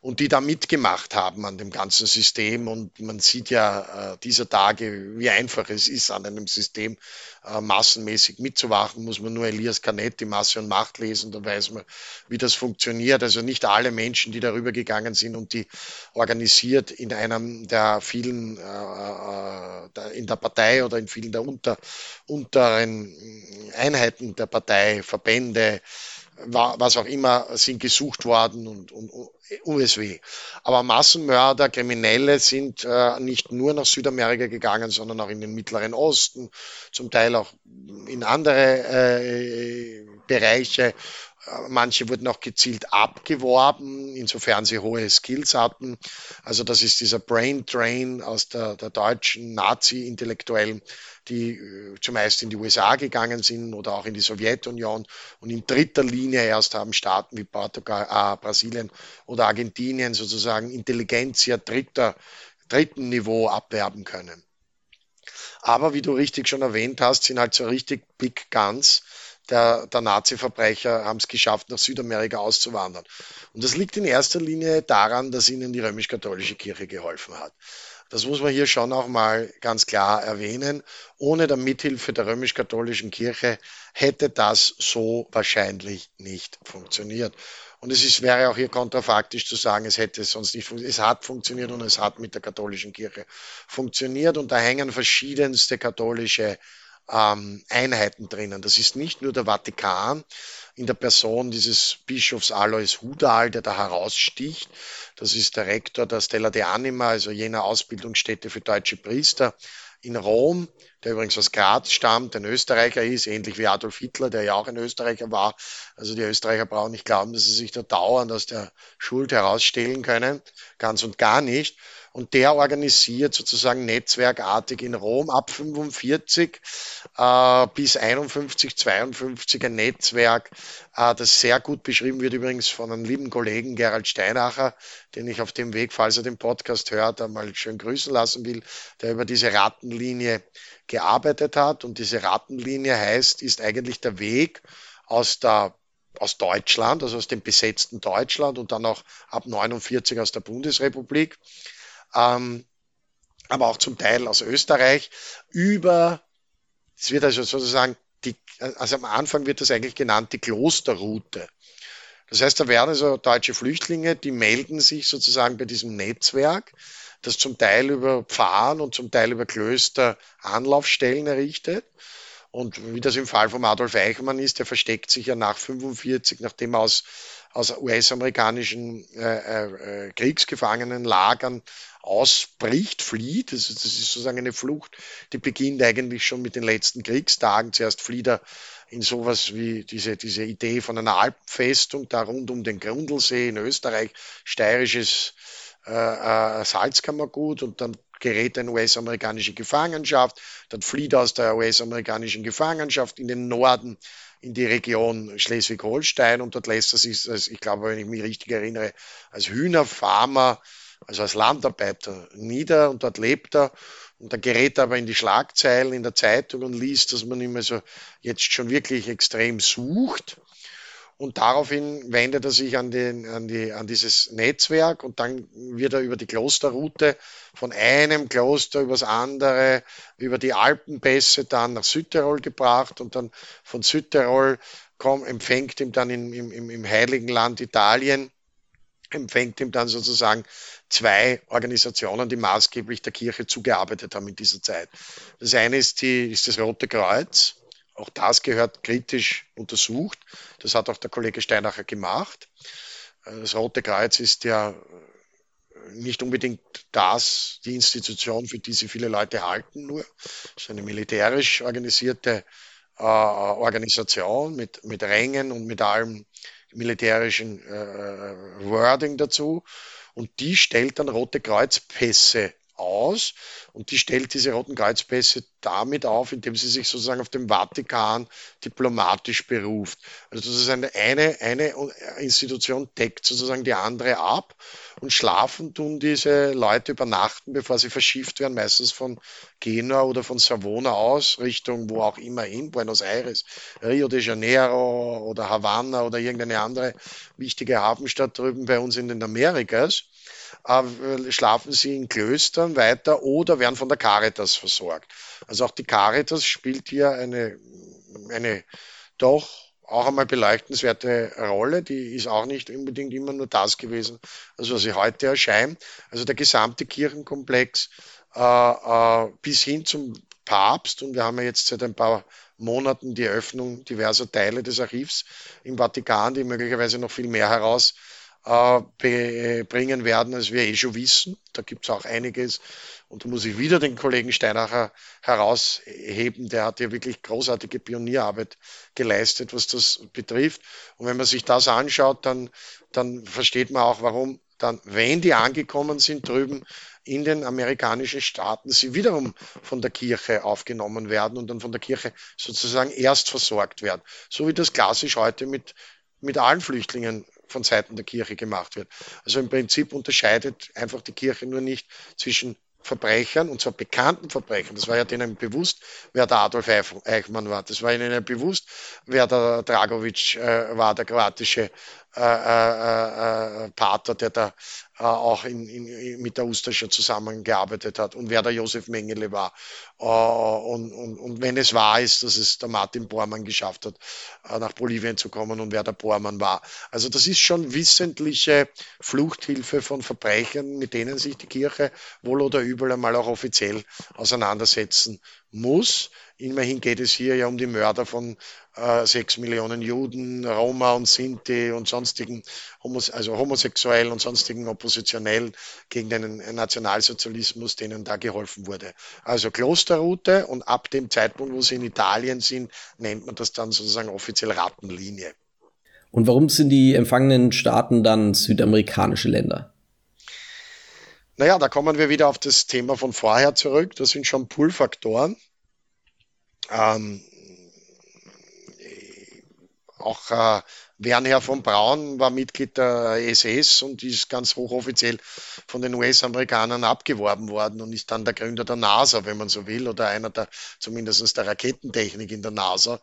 und die da mitgemacht haben an dem ganzen System. Und man sieht ja äh, dieser Tage, wie einfach es ist, an einem System äh, massenmäßig mitzuwachen. Muss man nur Elias Canetti, Masse und Macht lesen, dann weiß man, wie das funktioniert. Also nicht alle Menschen, die darüber gegangen sind und die organisiert in einem der vielen, äh, äh in der Partei oder in vielen der unter, unteren Einheiten der Partei, Verbände, was auch immer, sind gesucht worden und, und USW. Aber Massenmörder, Kriminelle sind äh, nicht nur nach Südamerika gegangen, sondern auch in den Mittleren Osten, zum Teil auch in andere äh, Bereiche. Manche wurden auch gezielt abgeworben, insofern sie hohe Skills hatten. Also das ist dieser Brain Drain aus der, der deutschen Nazi-Intellektuellen, die äh, zumeist in die USA gegangen sind oder auch in die Sowjetunion und in dritter Linie erst haben Staaten wie Portugal, äh, Brasilien oder Argentinien sozusagen Intelligenz ja dritter, dritten Niveau abwerben können. Aber wie du richtig schon erwähnt hast, sind halt so richtig Big Guns der, der Nazi-Verbrecher haben es geschafft, nach Südamerika auszuwandern. Und das liegt in erster Linie daran, dass ihnen die römisch-katholische Kirche geholfen hat. Das muss man hier schon auch mal ganz klar erwähnen. Ohne der Mithilfe der römisch-katholischen Kirche hätte das so wahrscheinlich nicht funktioniert. Und es ist, wäre auch hier kontrafaktisch zu sagen, es hätte sonst nicht funktioniert. Es hat funktioniert und es hat mit der katholischen Kirche funktioniert. Und da hängen verschiedenste katholische ähm, Einheiten drinnen. Das ist nicht nur der Vatikan in der Person dieses Bischofs Alois Hudal, der da heraussticht. Das ist der Rektor der Stella de Anima, also jener Ausbildungsstätte für deutsche Priester in Rom, der übrigens aus Graz stammt, ein Österreicher ist, ähnlich wie Adolf Hitler, der ja auch ein Österreicher war. Also die Österreicher brauchen nicht glauben, dass sie sich da dauernd aus der Schuld herausstehlen können. Ganz und gar nicht. Und der organisiert sozusagen netzwerkartig in Rom ab 45 äh, bis 51, 52 ein Netzwerk, äh, das sehr gut beschrieben wird übrigens von einem lieben Kollegen Gerald Steinacher, den ich auf dem Weg, falls er den Podcast hört, einmal schön grüßen lassen will, der über diese Rattenlinie gearbeitet hat. Und diese Rattenlinie heißt, ist eigentlich der Weg aus der aus Deutschland, also aus dem besetzten Deutschland und dann auch ab 49 aus der Bundesrepublik ähm, aber auch zum Teil aus Österreich, über, es wird also sozusagen, die, also am Anfang wird das eigentlich genannt, die Klosterroute. Das heißt, da werden also deutsche Flüchtlinge, die melden sich sozusagen bei diesem Netzwerk, das zum Teil über Pfarren und zum Teil über Klöster Anlaufstellen errichtet. Und wie das im Fall von Adolf Eichmann ist, der versteckt sich ja nach 45, nachdem er aus, aus US-amerikanischen äh, äh, äh Kriegsgefangenenlagern ausbricht, flieht. Das, das ist sozusagen eine Flucht, die beginnt eigentlich schon mit den letzten Kriegstagen. Zuerst flieht er in sowas wie diese, diese Idee von einer Alpenfestung da rund um den Grundlsee in Österreich, steirisches äh, äh, Salzkammergut und dann gerät er in US-amerikanische Gefangenschaft, dann flieht aus der US-amerikanischen Gefangenschaft in den Norden in die Region Schleswig-Holstein und dort lässt er sich, ich glaube, wenn ich mich richtig erinnere, als Hühnerfarmer also als Landarbeiter nieder und dort lebt er. Und dann gerät er aber in die Schlagzeilen in der Zeitung und liest, dass man ihm also jetzt schon wirklich extrem sucht. Und daraufhin wendet er sich an, den, an, die, an dieses Netzwerk und dann wird er über die Klosterroute von einem Kloster übers andere, über die Alpenpässe dann nach Südtirol gebracht und dann von Südtirol komm, empfängt ihm dann in, im, im Heiligen Land Italien, empfängt ihm dann sozusagen zwei Organisationen, die maßgeblich der Kirche zugearbeitet haben in dieser Zeit. Das eine ist, die, ist das Rote Kreuz. Auch das gehört kritisch untersucht. Das hat auch der Kollege Steinacher gemacht. Das Rote Kreuz ist ja nicht unbedingt das, die Institution, für die sie viele Leute halten, nur. Es ist eine militärisch organisierte äh, Organisation mit, mit Rängen und mit allem militärischen äh, Wording dazu und die stellt dann Rote Kreuzpässe aus Und die stellt diese Roten Kreuzpässe damit auf, indem sie sich sozusagen auf den Vatikan diplomatisch beruft. Also eine, eine, eine Institution deckt sozusagen die andere ab und schlafen tun diese Leute übernachten, bevor sie verschifft werden, meistens von Genua oder von Savona aus, Richtung wo auch immer hin, Buenos Aires, Rio de Janeiro oder Havanna oder irgendeine andere wichtige Hafenstadt drüben bei uns in den Amerikas. Äh, schlafen sie in Klöstern weiter oder werden von der Caritas versorgt. Also auch die Caritas spielt hier eine, eine doch auch einmal beleuchtenswerte Rolle. Die ist auch nicht unbedingt immer nur das gewesen, also was sie heute erscheint. Also der gesamte Kirchenkomplex äh, äh, bis hin zum Papst und wir haben ja jetzt seit ein paar Monaten die Öffnung diverser Teile des Archivs im Vatikan, die möglicherweise noch viel mehr heraus äh, werden, als wir eh schon wissen. Da gibt es auch einiges. Und da muss ich wieder den Kollegen Steinacher herausheben. Der hat ja wirklich großartige Pionierarbeit geleistet, was das betrifft. Und wenn man sich das anschaut, dann, dann versteht man auch, warum dann, wenn die angekommen sind drüben in den amerikanischen Staaten, sie wiederum von der Kirche aufgenommen werden und dann von der Kirche sozusagen erst versorgt werden. So wie das klassisch heute mit, mit allen Flüchtlingen von Seiten der Kirche gemacht wird. Also im Prinzip unterscheidet einfach die Kirche nur nicht zwischen Verbrechern, und zwar bekannten Verbrechern. Das war ja denen bewusst, wer der Adolf Eichmann war. Das war ihnen bewusst, wer der Dragovic äh, war, der kroatische äh, äh, äh, Pater, der da äh, auch in, in, mit der Ustascha zusammengearbeitet hat und wer der Josef Mengele war. Äh, und, und, und wenn es wahr ist, dass es der Martin Bormann geschafft hat, äh, nach Bolivien zu kommen und wer der Bormann war. Also das ist schon wissentliche Fluchthilfe von Verbrechern, mit denen sich die Kirche wohl oder übel einmal auch offiziell auseinandersetzen muss. Immerhin geht es hier ja um die Mörder von äh, sechs Millionen Juden, Roma und Sinti und sonstigen, Homos also homosexuell und sonstigen Oppositionellen gegen den Nationalsozialismus, denen da geholfen wurde. Also Klosterroute und ab dem Zeitpunkt, wo sie in Italien sind, nennt man das dann sozusagen offiziell Rattenlinie. Und warum sind die empfangenen Staaten dann südamerikanische Länder? Naja, da kommen wir wieder auf das Thema von vorher zurück. Das sind schon Pull-Faktoren. Ähm, auch äh, Wernher von Braun war Mitglied der SS und ist ganz hochoffiziell von den US-Amerikanern abgeworben worden und ist dann der Gründer der NASA, wenn man so will, oder einer der, zumindest der Raketentechnik in der NASA.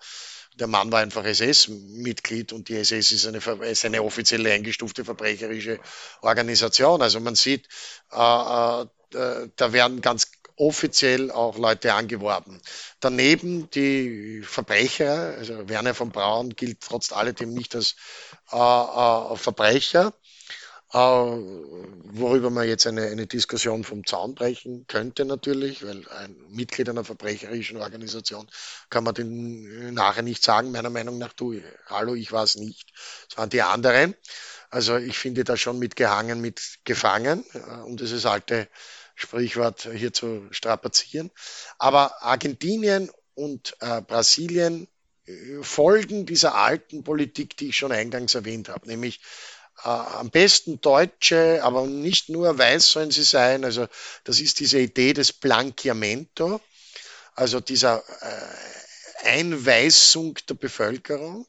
Der Mann war einfach SS-Mitglied und die SS ist eine, ist eine offiziell eingestufte verbrecherische Organisation. Also man sieht, äh, äh, da werden ganz offiziell auch Leute angeworben. Daneben die Verbrecher, also Werner von Braun gilt trotz alledem nicht als äh, äh, Verbrecher, äh, worüber man jetzt eine, eine Diskussion vom Zaun brechen könnte natürlich, weil ein Mitglied einer verbrecherischen Organisation kann man den nachher nicht sagen, meiner Meinung nach, du, hallo, ich war es nicht. Es waren die anderen. Also ich finde da schon mitgehangen, mitgefangen, um dieses alte Sprichwort hier zu strapazieren. Aber Argentinien und äh, Brasilien äh, folgen dieser alten Politik, die ich schon eingangs erwähnt habe, nämlich äh, am besten Deutsche, aber nicht nur weiß sollen sie sein. Also das ist diese Idee des Blanquiamento, also dieser äh, Einweisung der Bevölkerung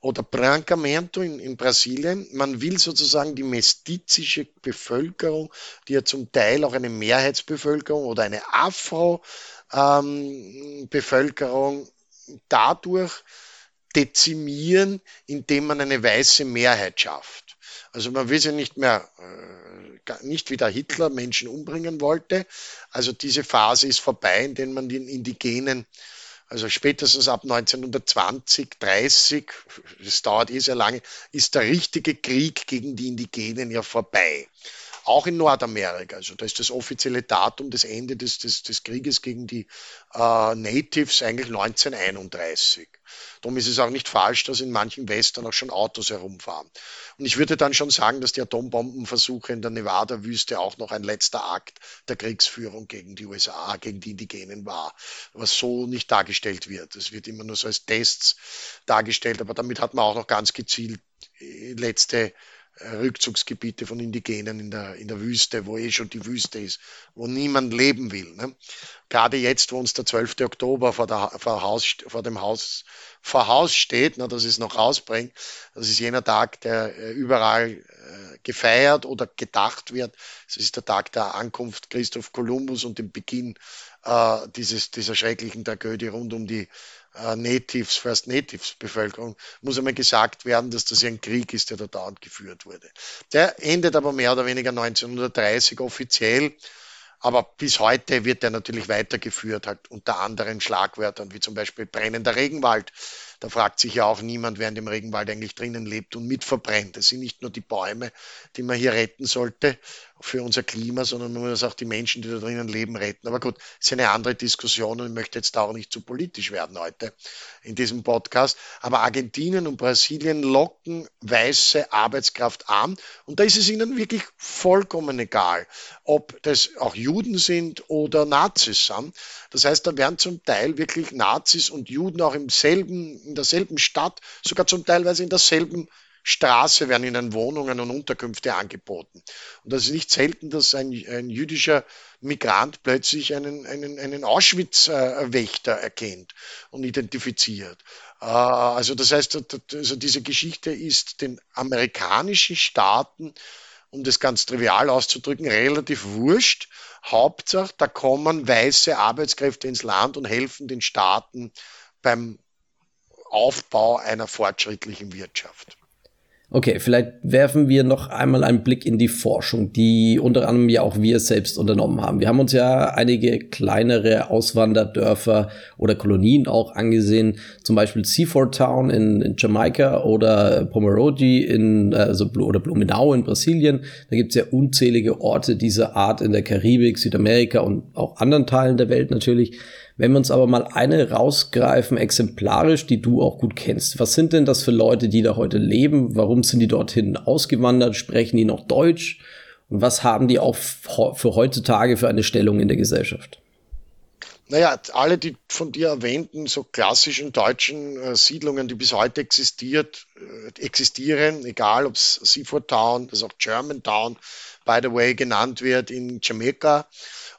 oder Brancamento in, in Brasilien. Man will sozusagen die mestizische Bevölkerung, die ja zum Teil auch eine Mehrheitsbevölkerung oder eine Afro-Bevölkerung dadurch dezimieren, indem man eine weiße Mehrheit schafft. Also man will sie nicht mehr, äh, nicht wie der Hitler Menschen umbringen wollte. Also diese Phase ist vorbei, in der man den Indigenen also spätestens ab 1920, 30, das dauert eh sehr lange, ist der richtige Krieg gegen die Indigenen ja vorbei. Auch in Nordamerika. Also da ist das offizielle Datum des Ende des, des, des Krieges gegen die äh, Natives eigentlich 1931. Darum ist es auch nicht falsch, dass in manchen Western auch schon Autos herumfahren. Und ich würde dann schon sagen, dass die Atombombenversuche in der Nevada-Wüste auch noch ein letzter Akt der Kriegsführung gegen die USA, gegen die Indigenen war, was so nicht dargestellt wird. Es wird immer nur so als Tests dargestellt, aber damit hat man auch noch ganz gezielt äh, letzte Rückzugsgebiete von Indigenen in der, in der Wüste, wo eh schon die Wüste ist, wo niemand leben will. Ne? Gerade jetzt, wo uns der 12. Oktober vor, der, vor, Haus, vor dem Haus, vor Haus steht, ne, dass es noch rausbringt, das ist jener Tag, der äh, überall äh, gefeiert oder gedacht wird. Es ist der Tag der Ankunft Christoph Kolumbus und dem Beginn äh, dieses, dieser schrecklichen Tragödie rund um die äh, Natives, First Natives Bevölkerung, muss einmal gesagt werden, dass das ja ein Krieg ist, der da dauernd geführt wurde. Der endet aber mehr oder weniger 1930 offiziell. Aber bis heute wird er natürlich weitergeführt, halt unter anderen Schlagwörtern, wie zum Beispiel brennender Regenwald, da fragt sich ja auch niemand, wer in dem Regenwald eigentlich drinnen lebt und mit verbrennt. Es sind nicht nur die Bäume, die man hier retten sollte für unser Klima, sondern man muss auch die Menschen, die da drinnen leben, retten. Aber gut, es ist eine andere Diskussion und ich möchte jetzt da auch nicht zu politisch werden heute in diesem Podcast. Aber Argentinien und Brasilien locken weiße Arbeitskraft an und da ist es ihnen wirklich vollkommen egal, ob das auch Juden sind oder Nazis sind. Das heißt, da werden zum Teil wirklich Nazis und Juden auch im selben in derselben Stadt, sogar zum Teilweise in derselben Straße werden ihnen Wohnungen und Unterkünfte angeboten. Und das ist nicht selten, dass ein, ein jüdischer Migrant plötzlich einen, einen, einen Auschwitz-Wächter erkennt und identifiziert. Äh, also das heißt, also diese Geschichte ist den amerikanischen Staaten, um das ganz trivial auszudrücken, relativ wurscht. Hauptsache, da kommen weiße Arbeitskräfte ins Land und helfen den Staaten beim Aufbau einer fortschrittlichen Wirtschaft. Okay, vielleicht werfen wir noch einmal einen Blick in die Forschung, die unter anderem ja auch wir selbst unternommen haben. Wir haben uns ja einige kleinere Auswanderdörfer oder Kolonien auch angesehen, zum Beispiel Seaford Town in, in Jamaika oder Pomeroji in, also, oder Blumenau in Brasilien. Da gibt es ja unzählige Orte dieser Art in der Karibik, Südamerika und auch anderen Teilen der Welt natürlich. Wenn wir uns aber mal eine rausgreifen, exemplarisch, die du auch gut kennst, was sind denn das für Leute, die da heute leben? Warum sind die dorthin ausgewandert? Sprechen die noch Deutsch? Und was haben die auch für heutzutage für eine Stellung in der Gesellschaft? Naja, alle die von dir erwähnten so klassischen deutschen äh, Siedlungen, die bis heute existiert, äh, existieren, egal ob es Seaford Town, das auch Germantown, by the way, genannt wird in Jamaika,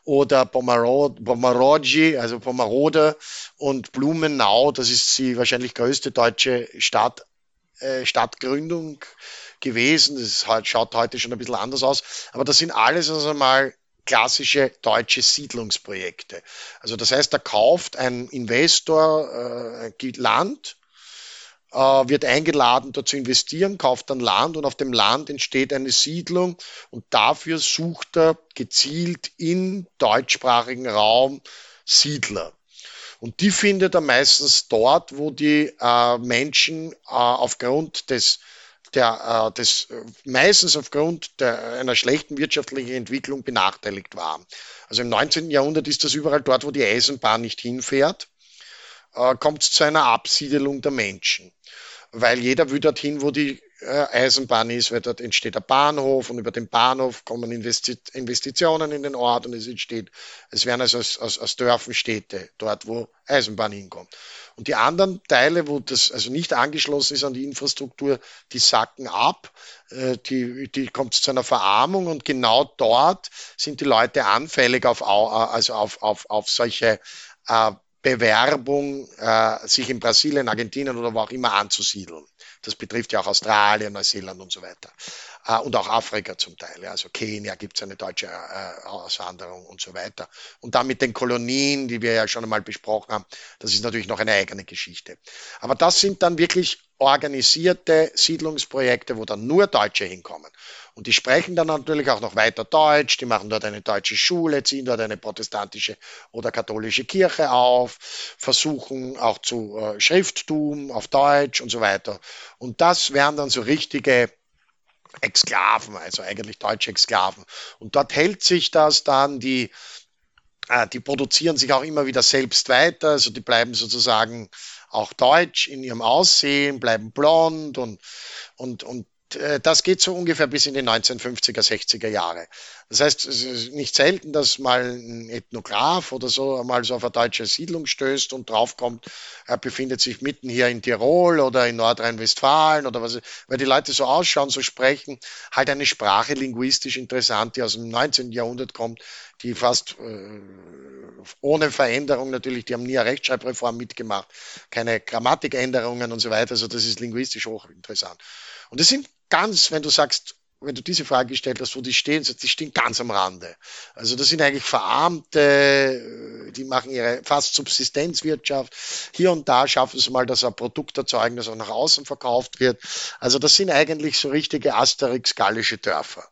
oder Pomaroji, also Pomarode und Blumenau, das ist die wahrscheinlich größte deutsche Stadt, äh, Stadtgründung gewesen. Das halt, schaut heute schon ein bisschen anders aus, aber das sind alles also mal klassische deutsche Siedlungsprojekte. Also das heißt, da kauft ein Investor äh, Land, wird eingeladen, dort zu investieren, kauft dann Land und auf dem Land entsteht eine Siedlung und dafür sucht er gezielt im deutschsprachigen Raum Siedler. Und die findet er meistens dort, wo die äh, Menschen äh, aufgrund des der, äh, des, meistens aufgrund der, einer schlechten wirtschaftlichen Entwicklung benachteiligt waren. Also im 19. Jahrhundert ist das überall dort, wo die Eisenbahn nicht hinfährt, äh, kommt es zu einer Absiedelung der Menschen weil jeder will dorthin, wo die äh, Eisenbahn ist, weil dort entsteht der Bahnhof und über den Bahnhof kommen Investi Investitionen in den Ort und es entsteht, es werden also aus, aus, aus Dörfern Städte, dort wo Eisenbahn hinkommt. Und die anderen Teile, wo das also nicht angeschlossen ist an die Infrastruktur, die sacken ab, äh, die, die kommt zu einer Verarmung und genau dort sind die Leute anfällig auf, also auf, auf, auf solche äh, Bewerbung, äh, sich in Brasilien, Argentinien oder wo auch immer anzusiedeln. Das betrifft ja auch Australien, Neuseeland und so weiter. Äh, und auch Afrika zum Teil. Ja. Also Kenia gibt es eine deutsche äh, Auswanderung und so weiter. Und dann mit den Kolonien, die wir ja schon einmal besprochen haben, das ist natürlich noch eine eigene Geschichte. Aber das sind dann wirklich organisierte Siedlungsprojekte, wo dann nur Deutsche hinkommen. Und die sprechen dann natürlich auch noch weiter Deutsch, die machen dort eine deutsche Schule, ziehen dort eine protestantische oder katholische Kirche auf, versuchen auch zu äh, Schrifttum auf Deutsch und so weiter. Und das wären dann so richtige Exklaven, also eigentlich deutsche Exklaven. Und dort hält sich das dann, die, äh, die produzieren sich auch immer wieder selbst weiter, also die bleiben sozusagen auch deutsch in ihrem Aussehen, bleiben blond und, und, und äh, das geht so ungefähr bis in die 1950er, 60er Jahre. Das heißt, es ist nicht selten, dass mal ein Ethnograph oder so mal so auf eine deutsche Siedlung stößt und draufkommt, er befindet sich mitten hier in Tirol oder in Nordrhein-Westfalen oder was, weil die Leute so ausschauen, so sprechen, halt eine Sprache linguistisch interessant, die aus dem 19. Jahrhundert kommt, die fast äh, ohne Veränderung natürlich, die haben nie eine Rechtschreibreform mitgemacht, keine Grammatikänderungen und so weiter, also das ist linguistisch hochinteressant. Und das sind ganz, wenn du sagst, wenn du diese Frage gestellt hast, wo die stehen, die stehen ganz am Rande. Also das sind eigentlich Verarmte, äh, die machen ihre fast Subsistenzwirtschaft. Hier und da schaffen sie mal, dass ein Produkt erzeugen, das auch nach außen verkauft wird. Also das sind eigentlich so richtige Asterix-gallische Dörfer.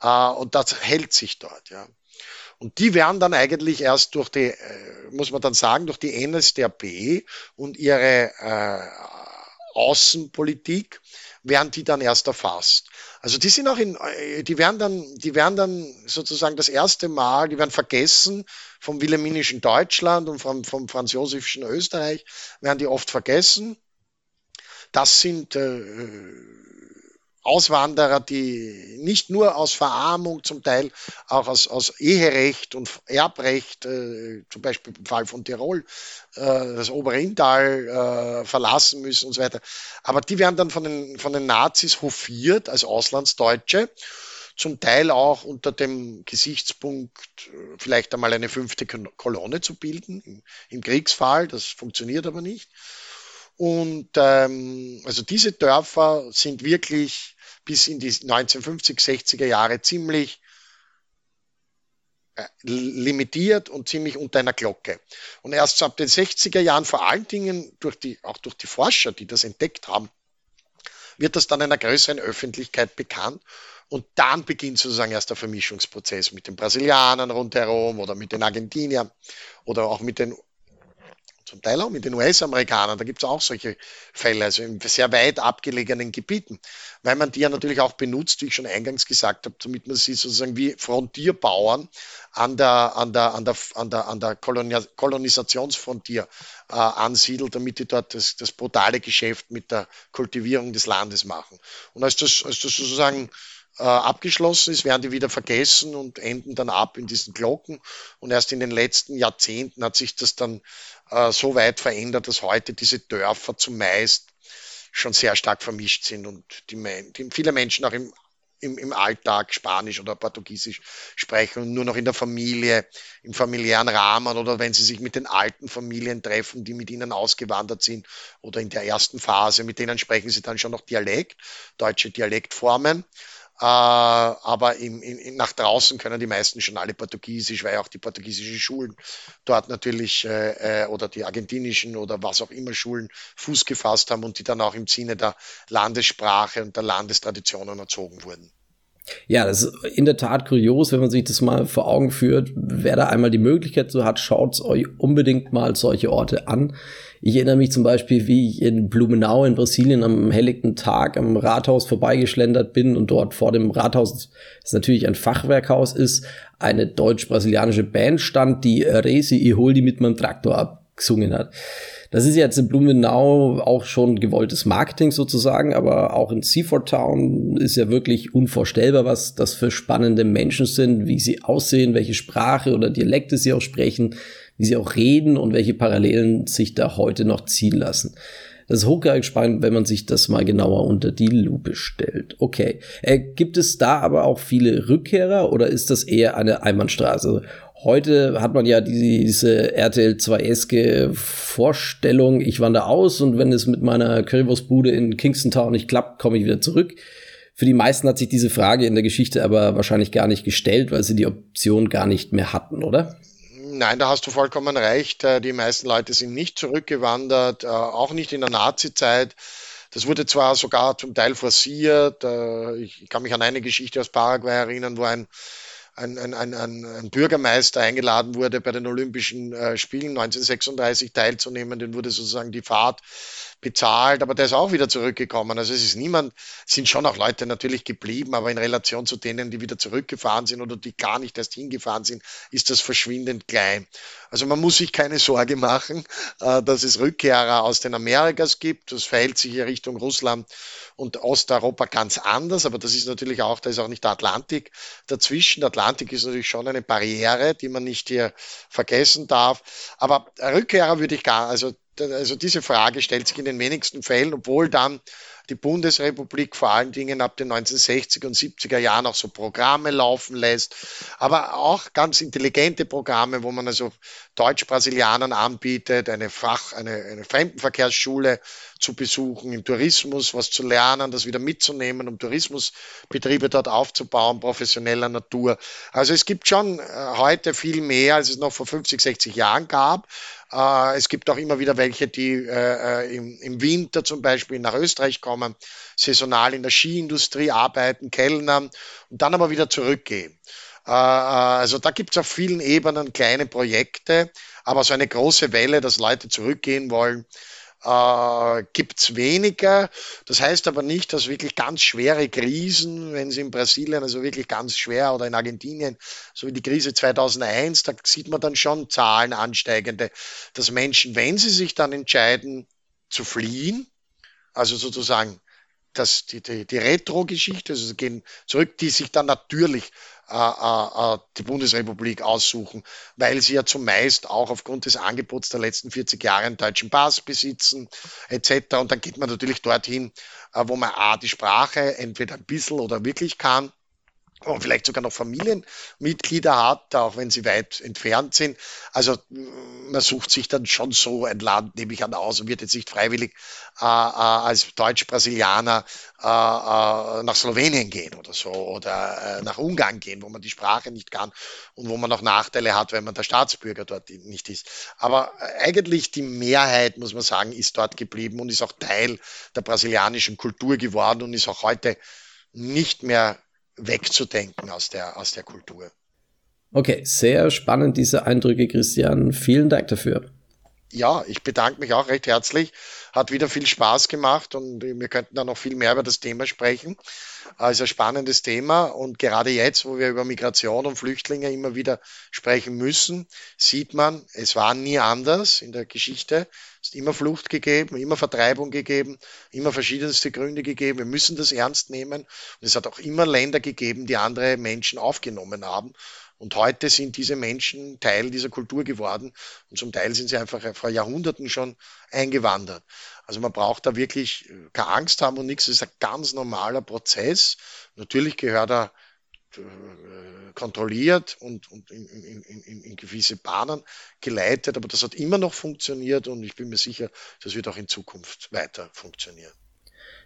Äh, und das hält sich dort, ja. Und die werden dann eigentlich erst durch die, äh, muss man dann sagen, durch die NSDAP und ihre Außenpolitik werden die dann erst erfasst. Also die sind auch in, äh, die werden dann, die werden dann sozusagen das erste Mal, die werden vergessen vom wilhelminischen Deutschland und vom, vom franz josefischen Österreich, werden die oft vergessen. Das sind äh, Auswanderer, die nicht nur aus Verarmung, zum Teil auch aus, aus Eherecht und Erbrecht, äh, zum Beispiel im Fall von Tirol, äh, das Oberinntal äh, verlassen müssen und so weiter. Aber die werden dann von den, von den Nazis hofiert als Auslandsdeutsche, zum Teil auch unter dem Gesichtspunkt, äh, vielleicht einmal eine fünfte Kolonne zu bilden, im, im Kriegsfall, das funktioniert aber nicht. Und ähm, also diese Dörfer sind wirklich bis in die 1950, 60er Jahre ziemlich äh, limitiert und ziemlich unter einer Glocke. Und erst ab den 60er Jahren, vor allen Dingen durch die, auch durch die Forscher, die das entdeckt haben, wird das dann einer größeren Öffentlichkeit bekannt. Und dann beginnt sozusagen erst der Vermischungsprozess mit den Brasilianern rundherum oder mit den Argentiniern oder auch mit den zum Teil auch mit den US-Amerikanern, da gibt es auch solche Fälle, also in sehr weit abgelegenen Gebieten, weil man die ja natürlich auch benutzt, wie ich schon eingangs gesagt habe, damit man sie sozusagen wie Frontierbauern an der, an der, an der, an der, an der Kolonisationsfrontier äh, ansiedelt, damit die dort das, das brutale Geschäft mit der Kultivierung des Landes machen. Und als das, als das sozusagen äh, abgeschlossen ist, werden die wieder vergessen und enden dann ab in diesen Glocken. Und erst in den letzten Jahrzehnten hat sich das dann äh, so weit verändert, dass heute diese Dörfer zumeist schon sehr stark vermischt sind und die, die viele Menschen auch im, im, im Alltag Spanisch oder Portugiesisch sprechen und nur noch in der Familie, im familiären Rahmen oder wenn sie sich mit den alten Familien treffen, die mit ihnen ausgewandert sind oder in der ersten Phase, mit denen sprechen sie dann schon noch Dialekt, deutsche Dialektformen. Äh, aber im, in, nach draußen können die meisten schon alle Portugiesisch, weil auch die portugiesischen Schulen dort natürlich äh, äh, oder die argentinischen oder was auch immer Schulen Fuß gefasst haben und die dann auch im Sinne der Landessprache und der Landestraditionen erzogen wurden. Ja, das ist in der Tat kurios, wenn man sich das mal vor Augen führt. Wer da einmal die Möglichkeit so hat, schaut euch unbedingt mal solche Orte an. Ich erinnere mich zum Beispiel, wie ich in Blumenau in Brasilien am helllichten Tag am Rathaus vorbeigeschlendert bin und dort vor dem Rathaus, das natürlich ein Fachwerkhaus ist, eine deutsch-brasilianische Band stand, die Resi, ich hol die mit meinem Traktor abgesungen hat. Das ist jetzt in Blumenau auch schon gewolltes Marketing sozusagen, aber auch in Seaford Town ist ja wirklich unvorstellbar, was das für spannende Menschen sind, wie sie aussehen, welche Sprache oder Dialekte sie auch sprechen, wie sie auch reden und welche Parallelen sich da heute noch ziehen lassen. Das ist hochgradig spannend, wenn man sich das mal genauer unter die Lupe stellt. Okay. Äh, gibt es da aber auch viele Rückkehrer oder ist das eher eine Einbahnstraße? Heute hat man ja diese RTL 2-eske Vorstellung, ich wandere aus und wenn es mit meiner Currywurstbude in Kingston Town nicht klappt, komme ich wieder zurück. Für die meisten hat sich diese Frage in der Geschichte aber wahrscheinlich gar nicht gestellt, weil sie die Option gar nicht mehr hatten, oder? Nein, da hast du vollkommen recht. Äh, die meisten Leute sind nicht zurückgewandert, äh, auch nicht in der Nazi-Zeit. Das wurde zwar sogar zum Teil forciert. Äh, ich kann mich an eine Geschichte aus Paraguay erinnern, wo ein ein, ein, ein, ein, Bürgermeister eingeladen wurde, bei den Olympischen Spielen 1936 teilzunehmen. Den wurde sozusagen die Fahrt bezahlt, aber der ist auch wieder zurückgekommen. Also es ist niemand, sind schon auch Leute natürlich geblieben, aber in Relation zu denen, die wieder zurückgefahren sind oder die gar nicht erst hingefahren sind, ist das verschwindend klein. Also man muss sich keine Sorge machen, äh, dass es Rückkehrer aus den Amerikas gibt. Das verhält sich hier Richtung Russland und Osteuropa ganz anders, aber das ist natürlich auch, da ist auch nicht der Atlantik dazwischen. Der Atlantik ist natürlich schon eine Barriere, die man nicht hier vergessen darf. Aber Rückkehrer würde ich gar, also also diese Frage stellt sich in den wenigsten Fällen, obwohl dann die Bundesrepublik vor allen Dingen ab den 1960er und 70er Jahren auch so Programme laufen lässt, aber auch ganz intelligente Programme, wo man also Deutsch-Brasilianern anbietet, eine Fach, eine, eine Fremdenverkehrsschule zu besuchen, im Tourismus was zu lernen, das wieder mitzunehmen, um Tourismusbetriebe dort aufzubauen, professioneller Natur. Also es gibt schon äh, heute viel mehr, als es noch vor 50, 60 Jahren gab. Äh, es gibt auch immer wieder welche, die äh, im, Winter zum Beispiel nach Österreich kommen, saisonal in der Skiindustrie arbeiten, kellnern und dann aber wieder zurückgehen. Äh, äh also da gibt es auf vielen Ebenen kleine Projekte, aber so eine große Welle, dass Leute zurückgehen wollen, äh, gibt es weniger. Das heißt aber nicht, dass wirklich ganz schwere Krisen, wenn sie in Brasilien, also wirklich ganz schwer oder in Argentinien, so wie die Krise 2001, da sieht man dann schon Zahlen ansteigende, dass Menschen, wenn sie sich dann entscheiden zu fliehen, also sozusagen das, die, die, die Retro-Geschichte, also gehen zurück, die sich dann natürlich äh, äh, äh, die Bundesrepublik aussuchen, weil sie ja zumeist auch aufgrund des Angebots der letzten 40 Jahre einen deutschen Pass besitzen, etc. Und dann geht man natürlich dorthin, äh, wo man A, die Sprache entweder ein bisschen oder wirklich kann und vielleicht sogar noch Familienmitglieder hat, auch wenn sie weit entfernt sind. Also man sucht sich dann schon so ein Land, nehme ich an, aus und wird jetzt nicht freiwillig äh, äh, als Deutsch-Brasilianer äh, äh, nach Slowenien gehen oder so oder äh, nach Ungarn gehen, wo man die Sprache nicht kann und wo man auch Nachteile hat, wenn man der Staatsbürger dort nicht ist. Aber äh, eigentlich die Mehrheit, muss man sagen, ist dort geblieben und ist auch Teil der brasilianischen Kultur geworden und ist auch heute nicht mehr wegzudenken aus der, aus der Kultur. Okay, sehr spannend diese Eindrücke, Christian. Vielen Dank dafür. Ja, ich bedanke mich auch recht herzlich. Hat wieder viel Spaß gemacht und wir könnten da noch viel mehr über das Thema sprechen. Also ein spannendes Thema und gerade jetzt, wo wir über Migration und Flüchtlinge immer wieder sprechen müssen, sieht man, es war nie anders in der Geschichte. Ist immer Flucht gegeben, immer Vertreibung gegeben, immer verschiedenste Gründe gegeben. Wir müssen das ernst nehmen. Und es hat auch immer Länder gegeben, die andere Menschen aufgenommen haben. Und heute sind diese Menschen Teil dieser Kultur geworden und zum Teil sind sie einfach vor Jahrhunderten schon eingewandert. Also man braucht da wirklich äh, keine Angst haben und nichts. Es ist ein ganz normaler Prozess. Natürlich gehört er kontrolliert und, und in, in, in, in, gewisse Bahnen geleitet, aber das hat immer noch funktioniert und ich bin mir sicher, das wird auch in Zukunft weiter funktionieren.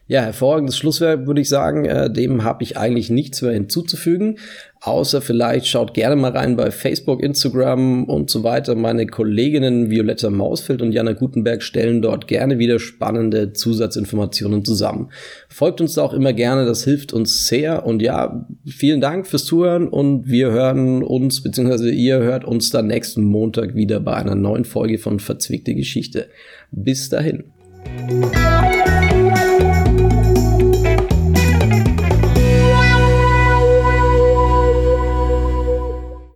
Ja, hervorragendes Schlusswerk würde ich sagen. Äh, dem habe ich eigentlich nichts mehr hinzuzufügen. Außer vielleicht schaut gerne mal rein bei Facebook, Instagram und so weiter. Meine Kolleginnen Violetta Mausfeld und Jana Gutenberg stellen dort gerne wieder spannende Zusatzinformationen zusammen. Folgt uns da auch immer gerne, das hilft uns sehr. Und ja, vielen Dank fürs Zuhören und wir hören uns, beziehungsweise ihr hört uns dann nächsten Montag wieder bei einer neuen Folge von Verzwickte Geschichte. Bis dahin.